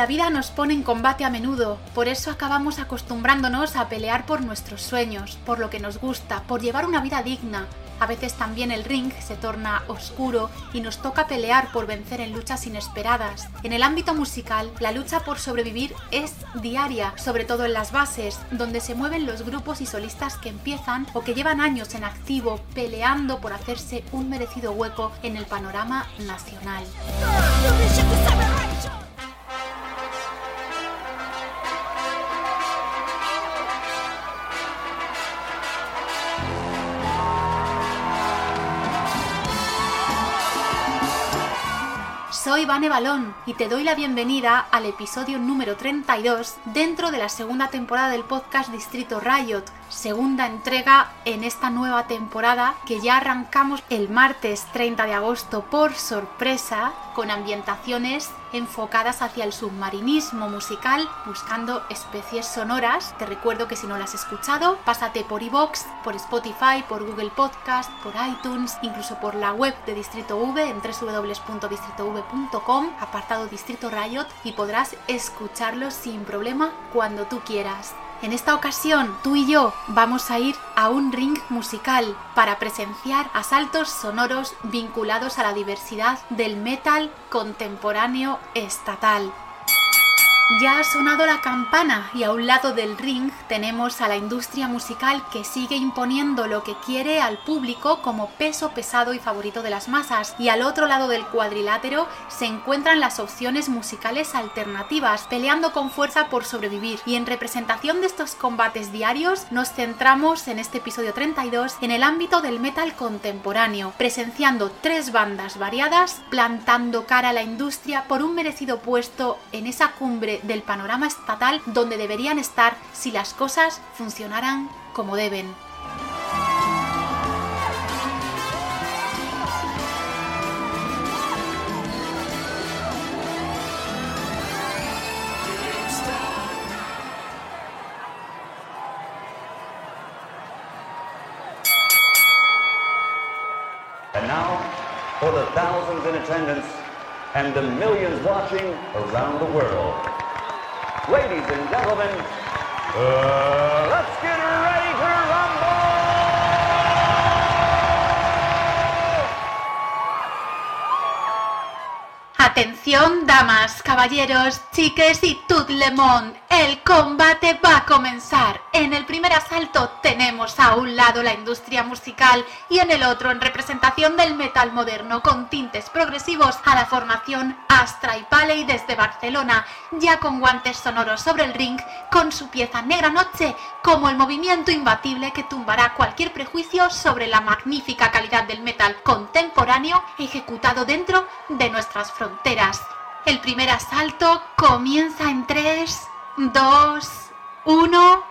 La vida nos pone en combate a menudo, por eso acabamos acostumbrándonos a pelear por nuestros sueños, por lo que nos gusta, por llevar una vida digna. A veces también el ring se torna oscuro y nos toca pelear por vencer en luchas inesperadas. En el ámbito musical, la lucha por sobrevivir es diaria, sobre todo en las bases, donde se mueven los grupos y solistas que empiezan o que llevan años en activo peleando por hacerse un merecido hueco en el panorama nacional. Soy Vane Balón y te doy la bienvenida al episodio número 32 dentro de la segunda temporada del podcast Distrito Riot, segunda entrega en esta nueva temporada que ya arrancamos el martes 30 de agosto por sorpresa con ambientaciones enfocadas hacia el submarinismo musical buscando especies sonoras. Te recuerdo que si no las has escuchado, pásate por iVoox, por Spotify, por Google Podcast, por iTunes, incluso por la web de Distrito V en www.distritov.com, apartado Distrito Riot y podrás escucharlos sin problema cuando tú quieras. En esta ocasión, tú y yo vamos a ir a un ring musical para presenciar asaltos sonoros vinculados a la diversidad del metal contemporáneo estatal. Ya ha sonado la campana y a un lado del ring tenemos a la industria musical que sigue imponiendo lo que quiere al público como peso pesado y favorito de las masas. Y al otro lado del cuadrilátero se encuentran las opciones musicales alternativas peleando con fuerza por sobrevivir. Y en representación de estos combates diarios nos centramos en este episodio 32 en el ámbito del metal contemporáneo presenciando tres bandas variadas plantando cara a la industria por un merecido puesto en esa cumbre del panorama estatal donde deberían estar si las cosas funcionaran como deben. For the thousands in attendance and the millions watching around the world. Ladies and gentlemen, uh, let's get ready to rumble! Atención, damas, caballeros, chiques y tout le monde. El combate va a comenzar. En el primer asalto tenemos a un lado la industria musical y en el otro, en representación del metal moderno con tintes progresivos, a la formación Astra y Paley desde Barcelona, ya con guantes sonoros sobre el ring, con su pieza Negra Noche como el movimiento imbatible que tumbará cualquier prejuicio sobre la magnífica calidad del metal contemporáneo ejecutado dentro de nuestras fronteras. El primer asalto comienza en 3, 2, 1.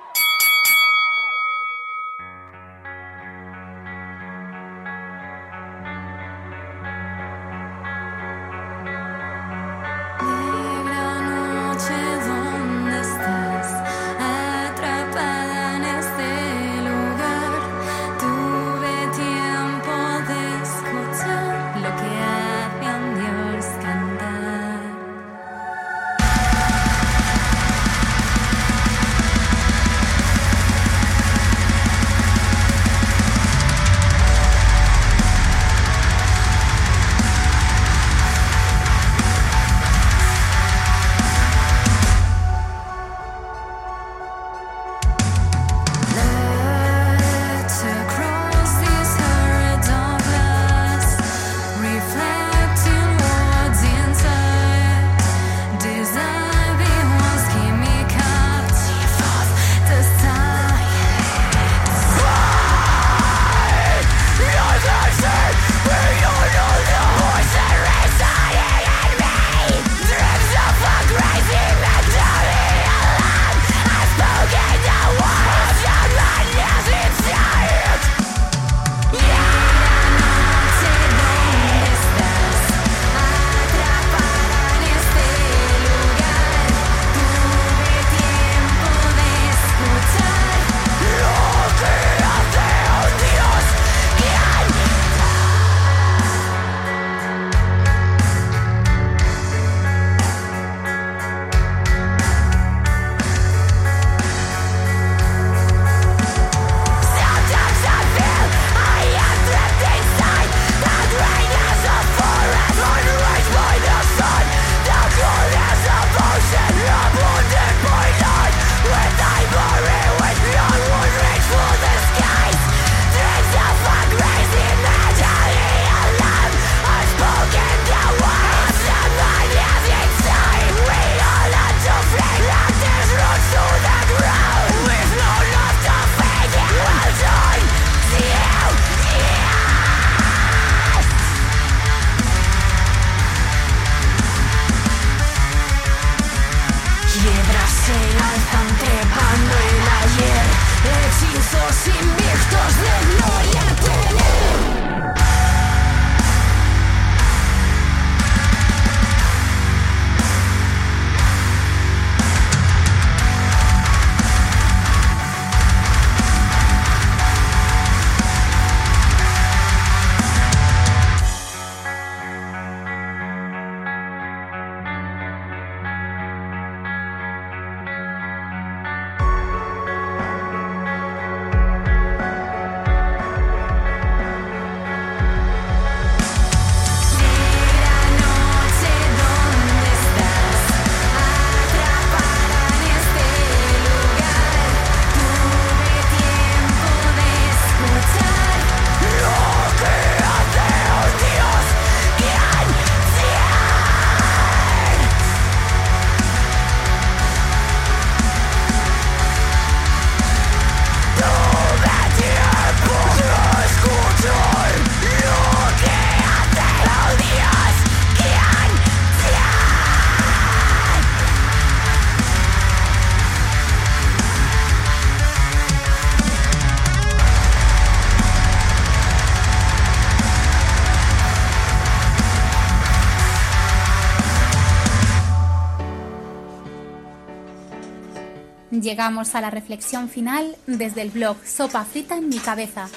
Llegamos a la reflexión final desde el blog Sopa Frita en mi cabeza.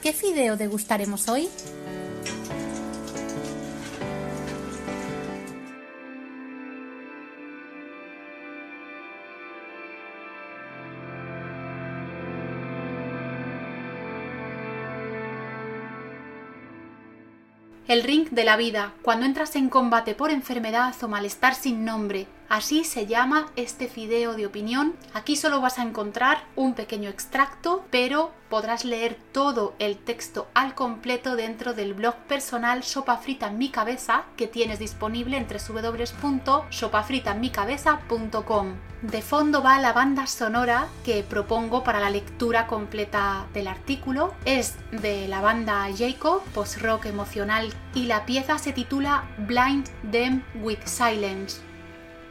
¿Qué fideo degustaremos hoy? El ring de la vida, cuando entras en combate por enfermedad o malestar sin nombre, Así se llama este fideo de opinión. Aquí solo vas a encontrar un pequeño extracto, pero podrás leer todo el texto al completo dentro del blog personal Sopa Frita en mi cabeza que tienes disponible entre www.sopafritaenmicabeza.com. De fondo va la banda sonora que propongo para la lectura completa del artículo. Es de la banda Jacob, post-rock emocional, y la pieza se titula Blind Them with Silence.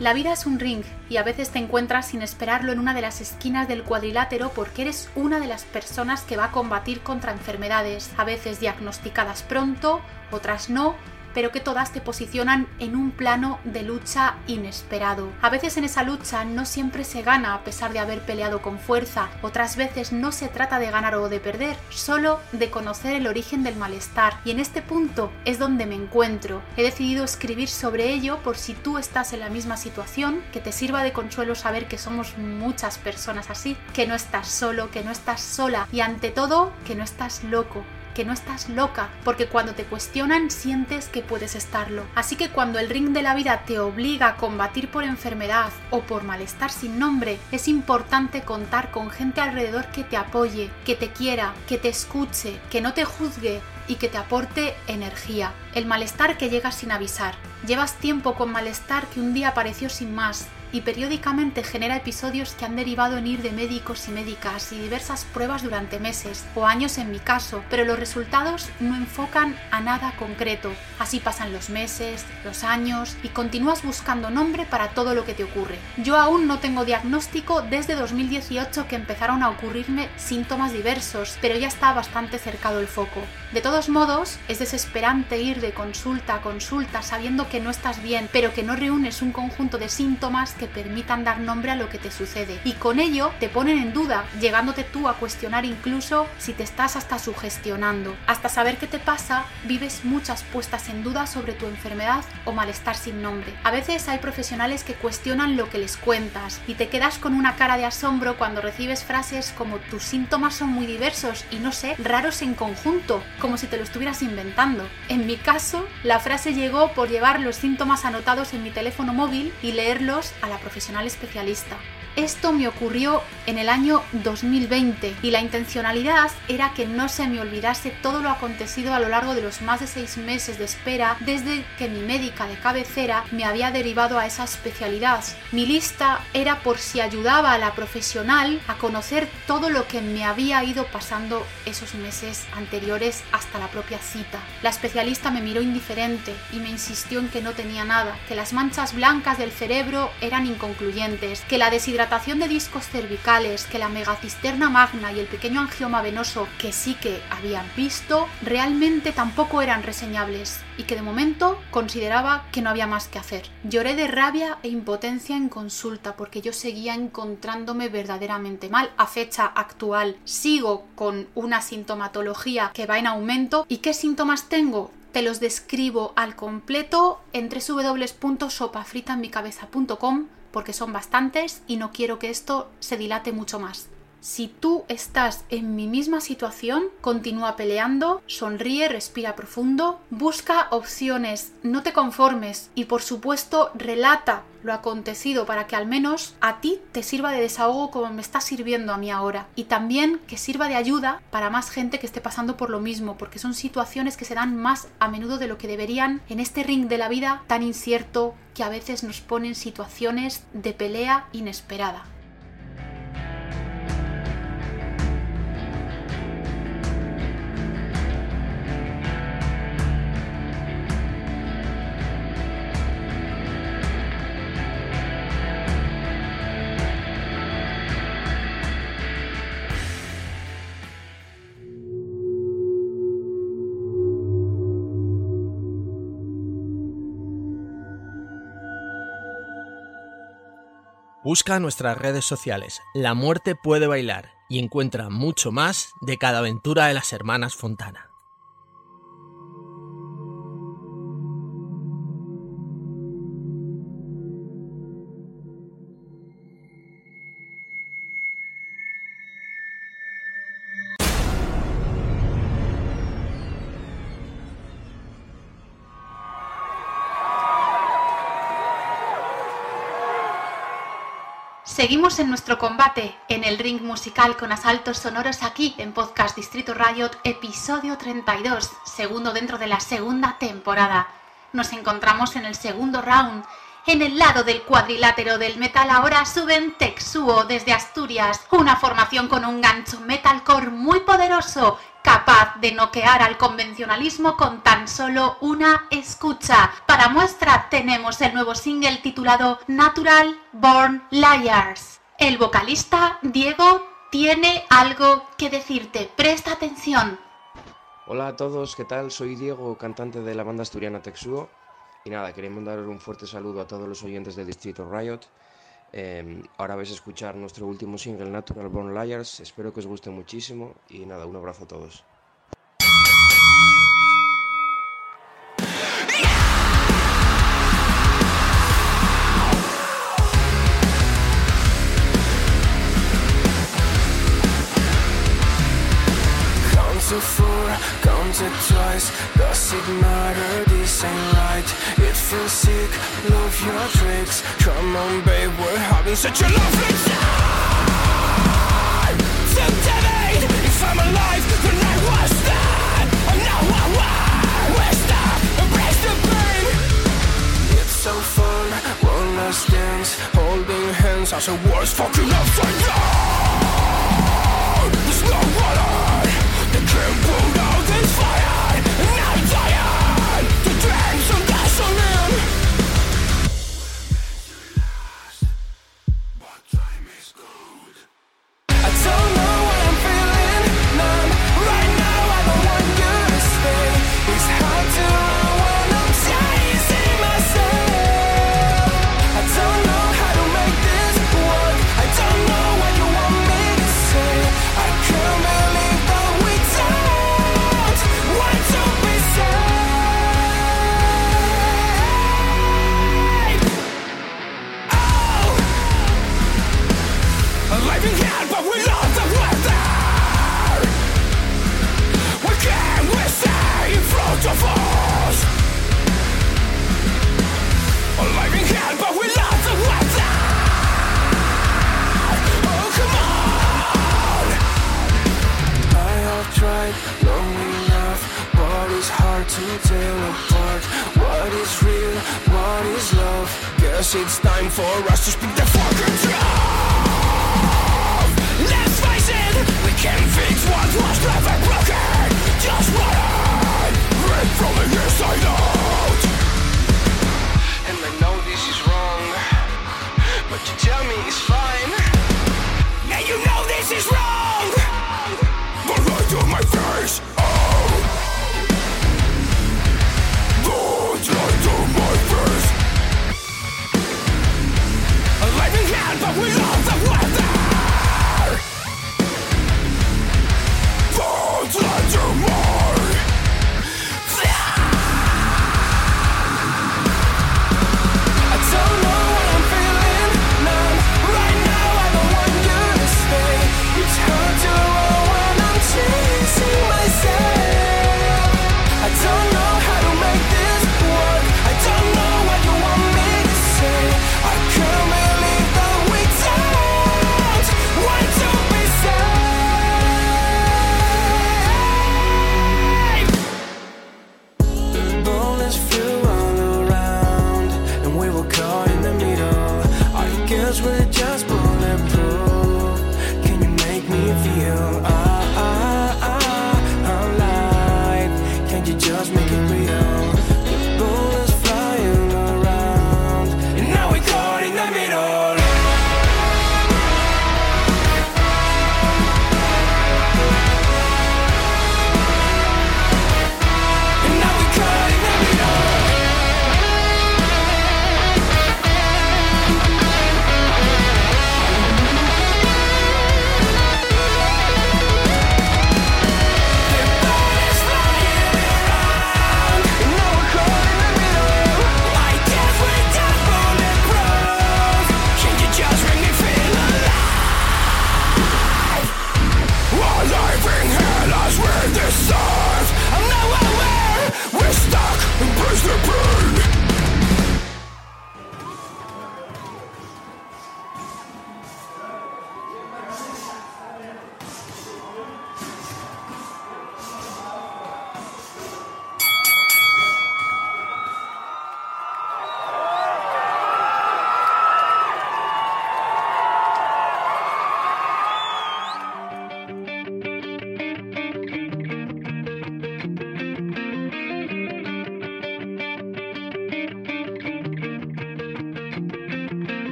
La vida es un ring y a veces te encuentras sin esperarlo en una de las esquinas del cuadrilátero porque eres una de las personas que va a combatir contra enfermedades, a veces diagnosticadas pronto, otras no, pero que todas te posicionan en un plano de lucha inesperado. A veces en esa lucha no siempre se gana a pesar de haber peleado con fuerza, otras veces no se trata de ganar o de perder, solo de conocer el origen del malestar. Y en este punto es donde me encuentro. He decidido escribir sobre ello por si tú estás en la misma situación, que te sirva de consuelo saber que somos muchas personas así, que no estás solo, que no estás sola y ante todo que no estás loco que no estás loca, porque cuando te cuestionan sientes que puedes estarlo. Así que cuando el ring de la vida te obliga a combatir por enfermedad o por malestar sin nombre, es importante contar con gente alrededor que te apoye, que te quiera, que te escuche, que no te juzgue y que te aporte energía. El malestar que llega sin avisar. Llevas tiempo con malestar que un día apareció sin más, y periódicamente genera episodios que han derivado en ir de médicos y médicas y diversas pruebas durante meses o años en mi caso, pero los resultados no enfocan a nada concreto. Así pasan los meses, los años y continúas buscando nombre para todo lo que te ocurre. Yo aún no tengo diagnóstico desde 2018 que empezaron a ocurrirme síntomas diversos, pero ya está bastante cercado el foco. De todos modos, es desesperante ir de consulta a consulta sabiendo que no estás bien, pero que no reúnes un conjunto de síntomas que permitan dar nombre a lo que te sucede. Y con ello te ponen en duda, llegándote tú a cuestionar incluso si te estás hasta sugestionando. Hasta saber qué te pasa, vives muchas puestas en duda sobre tu enfermedad o malestar sin nombre. A veces hay profesionales que cuestionan lo que les cuentas y te quedas con una cara de asombro cuando recibes frases como tus síntomas son muy diversos y no sé, raros en conjunto, como si te lo estuvieras inventando. En mi caso, la frase llegó por llevar los síntomas anotados en mi teléfono móvil y leerlos a la profesional especialista. Esto me ocurrió en el año 2020 y la intencionalidad era que no se me olvidase todo lo acontecido a lo largo de los más de seis meses de espera desde que mi médica de cabecera me había derivado a esa especialidad. Mi lista era por si ayudaba a la profesional a conocer todo lo que me había ido pasando esos meses anteriores hasta la propia cita. La especialista me miró indiferente y me insistió en que no tenía nada, que las manchas blancas del cerebro eran inconcluyentes, que la deshidratación de discos cervicales, que la megacisterna magna y el pequeño angioma venoso que sí que habían visto, realmente tampoco eran reseñables y que de momento consideraba que no había más que hacer. Lloré de rabia e impotencia en consulta porque yo seguía encontrándome verdaderamente mal a fecha actual. Sigo con una sintomatología que va en aumento. ¿Y qué síntomas tengo? te los describo al completo en www.sopafritanmicabeza.com porque son bastantes y no quiero que esto se dilate mucho más. Si tú estás en mi misma situación, continúa peleando, sonríe, respira profundo, busca opciones, no te conformes y por supuesto relata lo acontecido para que al menos a ti te sirva de desahogo como me está sirviendo a mí ahora y también que sirva de ayuda para más gente que esté pasando por lo mismo porque son situaciones que se dan más a menudo de lo que deberían en este ring de la vida tan incierto que a veces nos ponen situaciones de pelea inesperada. Busca nuestras redes sociales La Muerte puede bailar y encuentra mucho más de cada aventura de las hermanas Fontana. Seguimos en nuestro combate en el ring musical con asaltos sonoros aquí en Podcast Distrito Riot, episodio 32, segundo dentro de la segunda temporada. Nos encontramos en el segundo round. En el lado del cuadrilátero del metal ahora suben Texuo desde Asturias, una formación con un gancho metalcore muy poderoso capaz de noquear al convencionalismo con tan solo una escucha. Para muestra tenemos el nuevo single titulado Natural Born Liars. El vocalista Diego tiene algo que decirte. Presta atención. Hola a todos, ¿qué tal? Soy Diego, cantante de la banda asturiana Texuo. Y nada, queremos dar un fuerte saludo a todos los oyentes del distrito Riot. Eh, ahora vais a escuchar nuestro último single, Natural Born Liars. Espero que os guste muchísimo y nada, un abrazo a todos. To four, count it twice. Does it matter? Feels sick. Love your tricks. Come on, babe, we're having such a lovely time. Today, if I'm alive, the night was dead. And now I win. We're stuck. Embrace the pain. It's so fun. One last dance, holding hands as a world's fucking upside down. There's no water.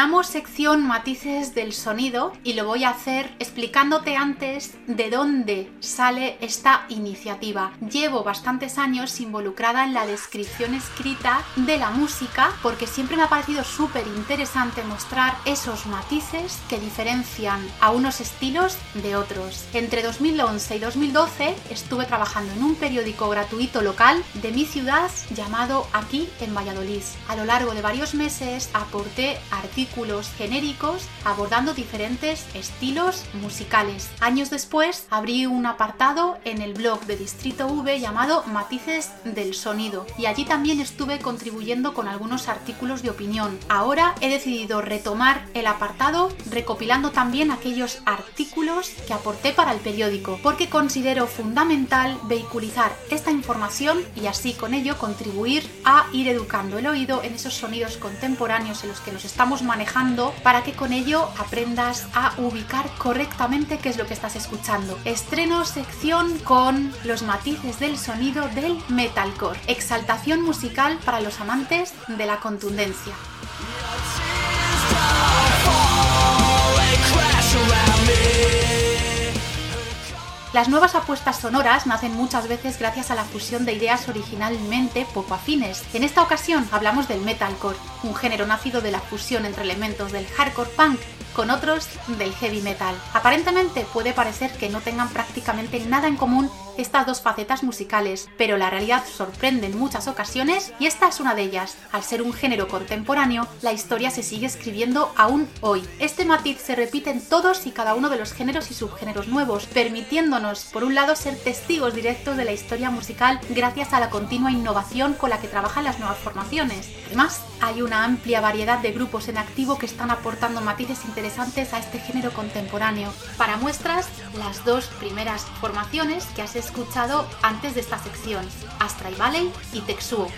Estrenamos sección matices del sonido y lo voy a hacer explicándote antes de dónde sale esta iniciativa. Llevo bastantes años involucrada en la descripción escrita de la música porque siempre me ha parecido súper interesante mostrar esos matices que diferencian a unos estilos de otros. Entre 2011 y 2012 estuve trabajando en un periódico gratuito local de mi ciudad llamado Aquí en Valladolid. A lo largo de varios meses aporté artículos genéricos abordando diferentes estilos musicales. Años después abrí un apartado en el blog de Distrito Llamado Matices del Sonido y allí también estuve contribuyendo con algunos artículos de opinión. Ahora he decidido retomar el apartado recopilando también aquellos artículos que aporté para el periódico porque considero fundamental vehiculizar esta información y así con ello contribuir a ir educando el oído en esos sonidos contemporáneos en los que nos estamos manejando para que con ello aprendas a ubicar correctamente qué es lo que estás escuchando. Estreno sección con los matices del sonido del metalcore, exaltación musical para los amantes de la contundencia. Las nuevas apuestas sonoras nacen muchas veces gracias a la fusión de ideas originalmente poco afines. En esta ocasión hablamos del metalcore, un género nacido de la fusión entre elementos del hardcore punk con otros del heavy metal. Aparentemente puede parecer que no tengan prácticamente nada en común estas dos facetas musicales, pero la realidad sorprende en muchas ocasiones y esta es una de ellas. Al ser un género contemporáneo, la historia se sigue escribiendo aún hoy. Este matiz se repite en todos y cada uno de los géneros y subgéneros nuevos, permitiéndonos, por un lado, ser testigos directos de la historia musical gracias a la continua innovación con la que trabajan las nuevas formaciones. Además, hay una amplia variedad de grupos en activo que están aportando matices interesantes a este género contemporáneo. Para muestras, las dos primeras formaciones que has escuchado antes de esta sección, Astray Valley y Texuo.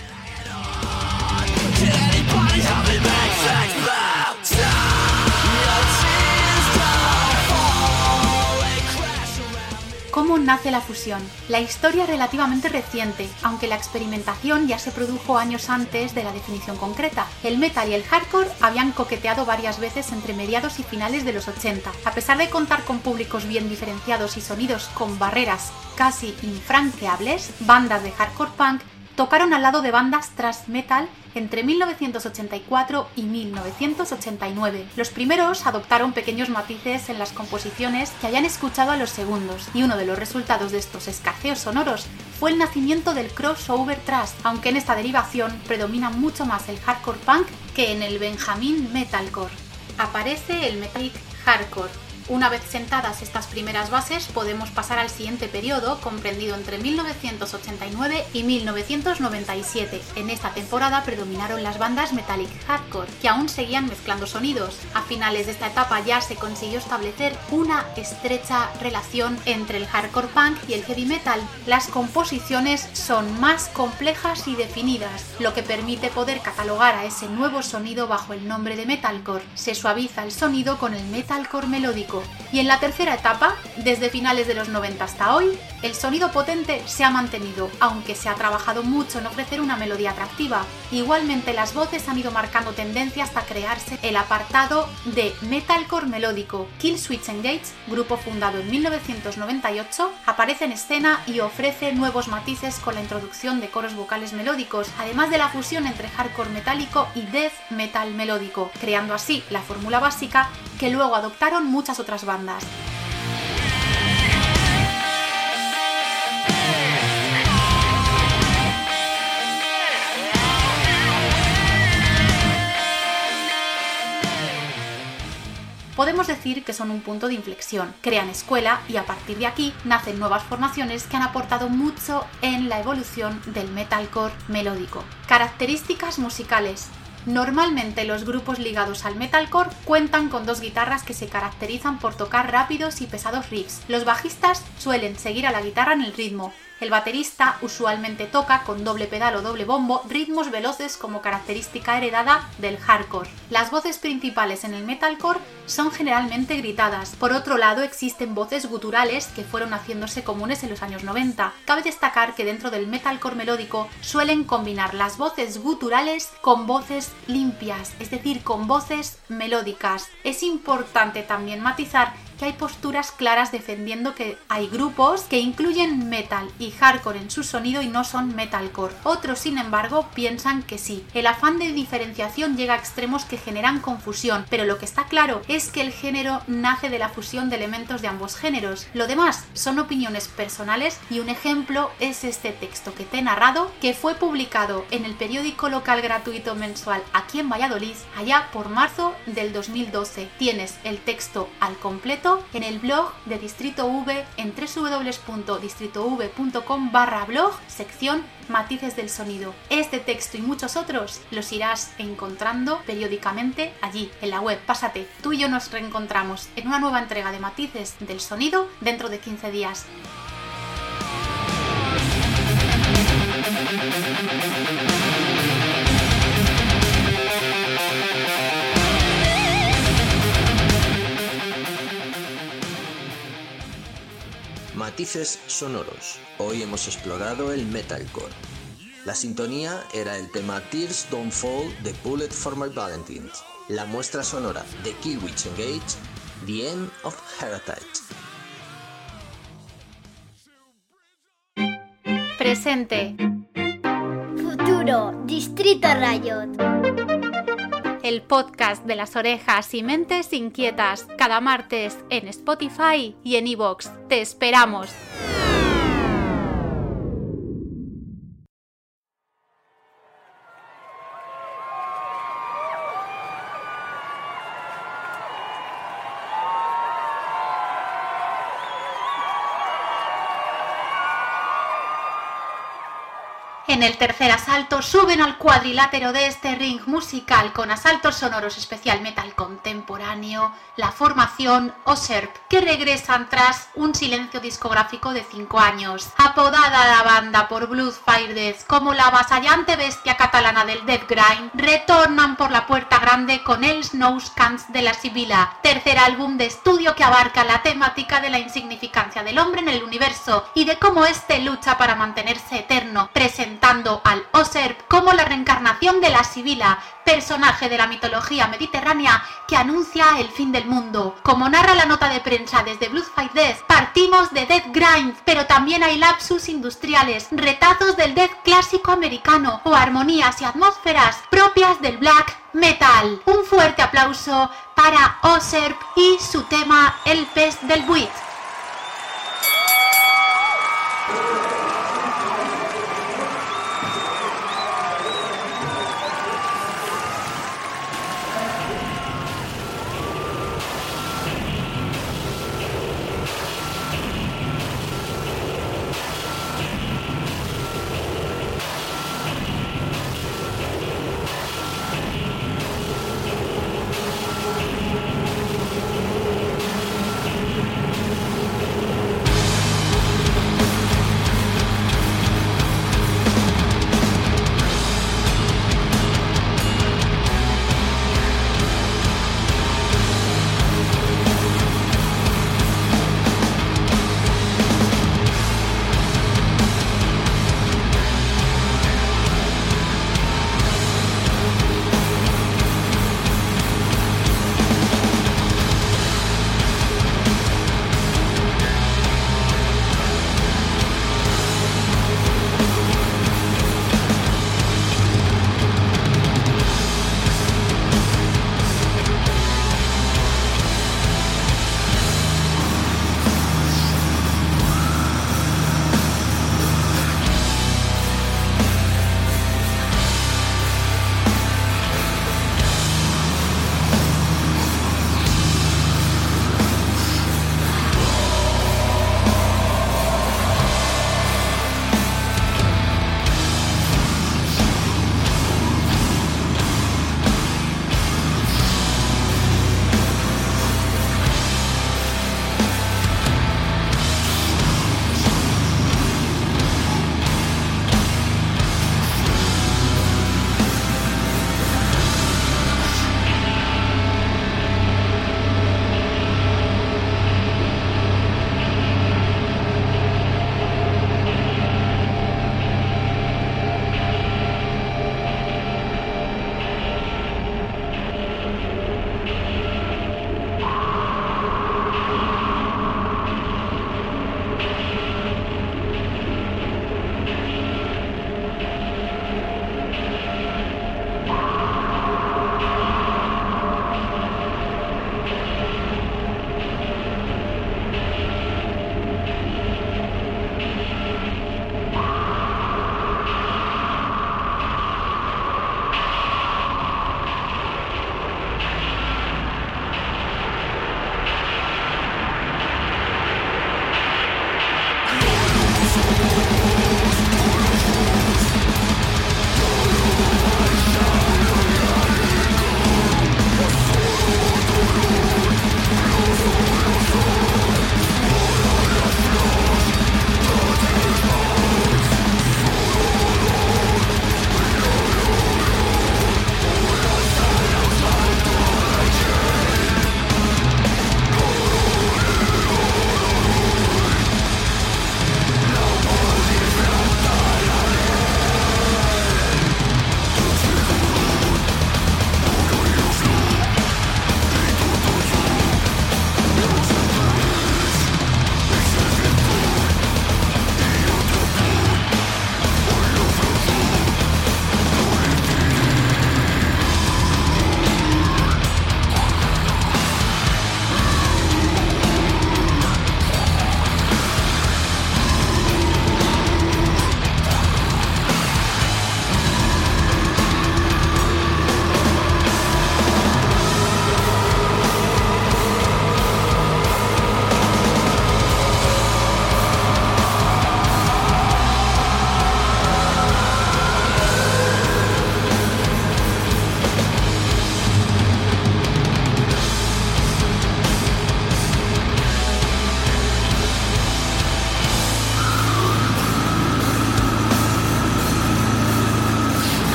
¿Cómo nace la fusión? La historia es relativamente reciente, aunque la experimentación ya se produjo años antes de la definición concreta. El metal y el hardcore habían coqueteado varias veces entre mediados y finales de los 80. A pesar de contar con públicos bien diferenciados y sonidos con barreras casi infranqueables, bandas de hardcore punk tocaron al lado de bandas thrash metal entre 1984 y 1989. Los primeros adoptaron pequeños matices en las composiciones que habían escuchado a los segundos, y uno de los resultados de estos escarceos sonoros fue el nacimiento del crossover thrash, aunque en esta derivación predomina mucho más el hardcore punk que en el Benjamin metalcore. Aparece el metallic hardcore, una vez sentadas estas primeras bases, podemos pasar al siguiente periodo, comprendido entre 1989 y 1997. En esta temporada predominaron las bandas metallic hardcore, que aún seguían mezclando sonidos. A finales de esta etapa ya se consiguió establecer una estrecha relación entre el hardcore punk y el heavy metal. Las composiciones son más complejas y definidas, lo que permite poder catalogar a ese nuevo sonido bajo el nombre de metalcore. Se suaviza el sonido con el metalcore melódico y en la tercera etapa, desde finales de los 90 hasta hoy, el sonido potente se ha mantenido, aunque se ha trabajado mucho en ofrecer una melodía atractiva. Igualmente las voces han ido marcando tendencia hasta crearse el apartado de metalcore melódico. Kill Switch Engage, grupo fundado en 1998, aparece en escena y ofrece nuevos matices con la introducción de coros vocales melódicos, además de la fusión entre hardcore metálico y death metal melódico, creando así la fórmula básica que luego adoptaron muchas otras bandas. Podemos decir que son un punto de inflexión, crean escuela y a partir de aquí nacen nuevas formaciones que han aportado mucho en la evolución del metalcore melódico. Características musicales. Normalmente los grupos ligados al metalcore cuentan con dos guitarras que se caracterizan por tocar rápidos y pesados riffs. Los bajistas suelen seguir a la guitarra en el ritmo. El baterista usualmente toca con doble pedal o doble bombo ritmos veloces como característica heredada del hardcore. Las voces principales en el metalcore son generalmente gritadas. Por otro lado, existen voces guturales que fueron haciéndose comunes en los años 90. Cabe destacar que dentro del metalcore melódico suelen combinar las voces guturales con voces limpias, es decir, con voces melódicas. Es importante también matizar que hay posturas claras defendiendo que hay grupos que incluyen metal y hardcore en su sonido y no son metalcore. Otros, sin embargo, piensan que sí. El afán de diferenciación llega a extremos que generan confusión, pero lo que está claro es que el género nace de la fusión de elementos de ambos géneros. Lo demás son opiniones personales y un ejemplo es este texto que te he narrado que fue publicado en el periódico local gratuito mensual aquí en Valladolid allá por marzo del 2012. Tienes el texto al completo en el blog de Distrito V en www.distritov.com barra blog sección matices del sonido. Este texto y muchos otros los irás encontrando periódicamente allí en la web. Pásate, tú y yo nos reencontramos en una nueva entrega de matices del sonido dentro de 15 días. Matices sonoros. Hoy hemos explorado el metalcore. La sintonía era el tema Tears Don't Fall de Bullet for My Valentines. La muestra sonora de Killwitch Engage, The End of Heritage. Presente. Futuro, Distrito Rayot. El podcast de las orejas y mentes inquietas, cada martes en Spotify y en iVoox. Te esperamos. En el tercer asalto suben al cuadrilátero de este ring musical con asaltos sonoros especial metal contemporáneo, la formación OSERP, que regresan tras un silencio discográfico de 5 años. Apodada la banda por Blues Fire Death como la avasallante bestia catalana del Death Grind, retornan por la puerta grande con el Snowscans de la Sibila, tercer álbum de estudio que abarca la temática de la insignificancia del hombre en el universo y de cómo éste lucha para mantenerse eterno, presentando al Oserp como la reencarnación de la Sibila, personaje de la mitología mediterránea que anuncia el fin del mundo. Como narra la nota de prensa desde Blues Fight Death, partimos de Death Grind, pero también hay lapsus industriales, retazos del death clásico americano o armonías y atmósferas propias del black metal. Un fuerte aplauso para Oserp y su tema El pez del buit.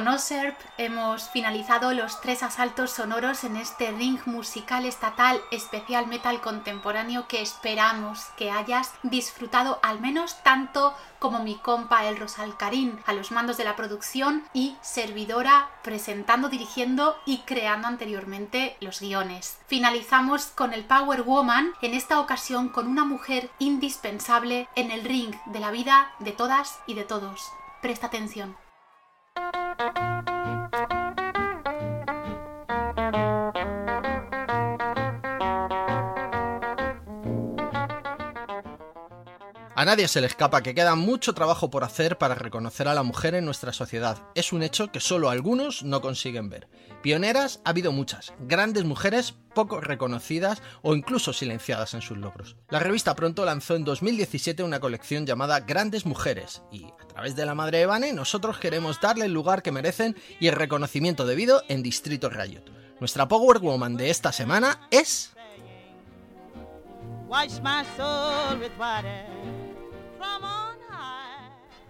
Con Oserp hemos finalizado los tres asaltos sonoros en este ring musical estatal especial metal contemporáneo que esperamos que hayas disfrutado al menos tanto como mi compa El Rosalcarín a los mandos de la producción y servidora presentando, dirigiendo y creando anteriormente los guiones. Finalizamos con el Power Woman, en esta ocasión con una mujer indispensable en el ring de la vida de todas y de todos. Presta atención. A nadie se le escapa que queda mucho trabajo por hacer para reconocer a la mujer en nuestra sociedad. Es un hecho que solo algunos no consiguen ver. Pioneras ha habido muchas, grandes mujeres poco reconocidas o incluso silenciadas en sus logros. La revista Pronto lanzó en 2017 una colección llamada Grandes Mujeres y a través de la madre de Vane nosotros queremos darle el lugar que merecen y el reconocimiento debido en Distrito Riot. Nuestra Power Woman de esta semana es...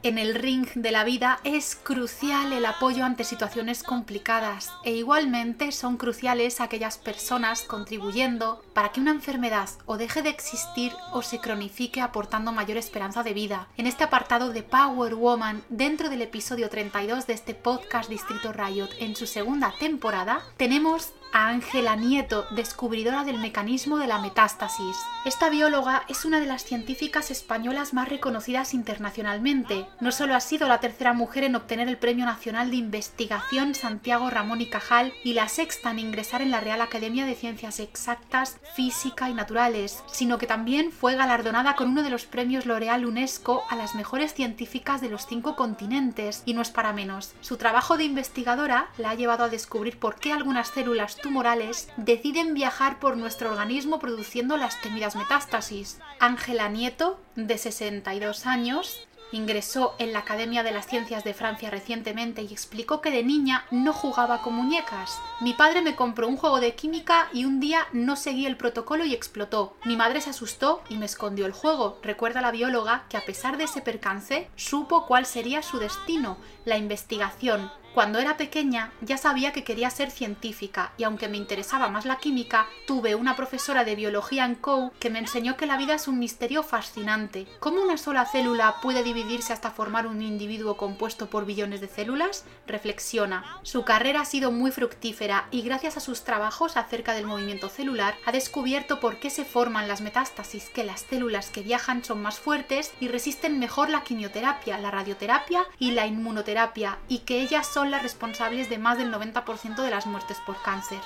En el ring de la vida es crucial el apoyo ante situaciones complicadas e igualmente son cruciales aquellas personas contribuyendo para que una enfermedad o deje de existir o se cronifique aportando mayor esperanza de vida. En este apartado de Power Woman, dentro del episodio 32 de este podcast Distrito Riot en su segunda temporada, tenemos a Ángela Nieto, descubridora del mecanismo de la metástasis. Esta bióloga es una de las científicas españolas más reconocidas internacionalmente. No solo ha sido la tercera mujer en obtener el Premio Nacional de Investigación Santiago Ramón y Cajal y la sexta en ingresar en la Real Academia de Ciencias Exactas, Física y Naturales, sino que también fue galardonada con uno de los premios L'Oreal UNESCO a las mejores científicas de los cinco continentes, y no es para menos. Su trabajo de investigadora la ha llevado a descubrir por qué algunas células tumorales deciden viajar por nuestro organismo produciendo las temidas metástasis. Ángela Nieto, de 62 años, ingresó en la Academia de las Ciencias de Francia recientemente y explicó que de niña no jugaba con muñecas. Mi padre me compró un juego de química y un día no seguí el protocolo y explotó. Mi madre se asustó y me escondió el juego. Recuerda la bióloga que a pesar de ese percance supo cuál sería su destino, la investigación, cuando era pequeña ya sabía que quería ser científica y aunque me interesaba más la química, tuve una profesora de biología en COU que me enseñó que la vida es un misterio fascinante. ¿Cómo una sola célula puede dividirse hasta formar un individuo compuesto por billones de células? Reflexiona. Su carrera ha sido muy fructífera y gracias a sus trabajos acerca del movimiento celular ha descubierto por qué se forman las metástasis, que las células que viajan son más fuertes y resisten mejor la quimioterapia, la radioterapia y la inmunoterapia y que ellas son son las responsables de más del 90% de las muertes por cáncer.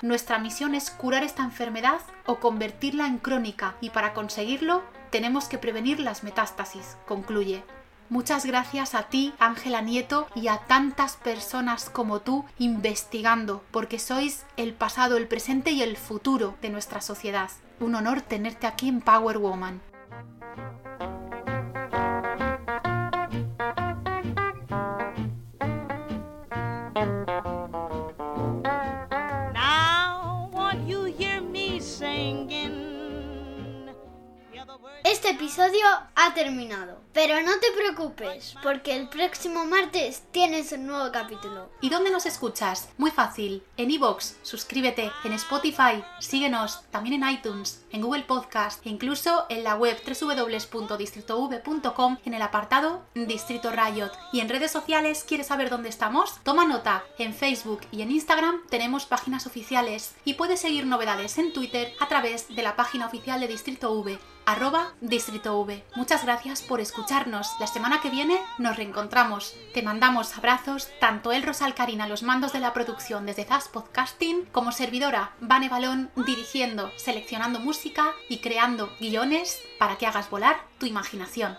Nuestra misión es curar esta enfermedad o convertirla en crónica y para conseguirlo tenemos que prevenir las metástasis, concluye. Muchas gracias a ti, Ángela Nieto, y a tantas personas como tú investigando, porque sois el pasado, el presente y el futuro de nuestra sociedad. Un honor tenerte aquí en Power Woman. Episodio ha terminado, pero no te preocupes, porque el próximo martes tienes un nuevo capítulo. ¿Y dónde nos escuchas? Muy fácil. En iVoox, suscríbete. En Spotify, síguenos. También en iTunes, en Google Podcast e incluso en la web www.distritov.com en el apartado Distrito Riot. Y en redes sociales, ¿quieres saber dónde estamos? Toma nota. En Facebook y en Instagram tenemos páginas oficiales y puedes seguir novedades en Twitter a través de la página oficial de Distrito V arroba Distrito V. Muchas gracias por escucharnos. La semana que viene nos reencontramos. Te mandamos abrazos tanto el Rosal Karina los mandos de la producción desde Zaz Podcasting como servidora Vane Balón dirigiendo, seleccionando música y creando guiones para que hagas volar tu imaginación.